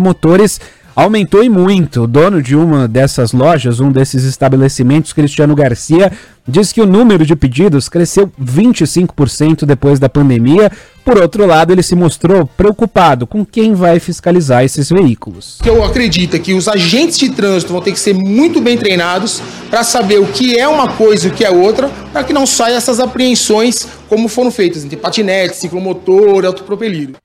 Motores aumentou e muito. O dono de uma dessas lojas, um desses estabelecimentos, Cristiano Garcia, diz que o número de pedidos cresceu 25% depois da pandemia. Por outro lado, ele se mostrou preocupado com quem vai fiscalizar esses veículos. Eu acredito é que os agentes de trânsito vão ter que ser muito bem treinados para saber o que é uma coisa e o que é outra, para que não saiam essas apreensões como foram feitas entre patinete, ciclomotor, autopropelido.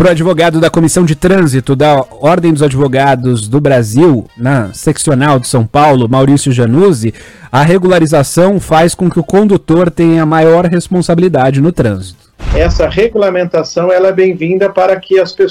Para o advogado da Comissão de Trânsito da Ordem dos Advogados do Brasil, na seccional de São Paulo, Maurício Januzzi, a regularização faz com que o condutor tenha maior responsabilidade no trânsito. Essa regulamentação ela é bem-vinda para que as pessoas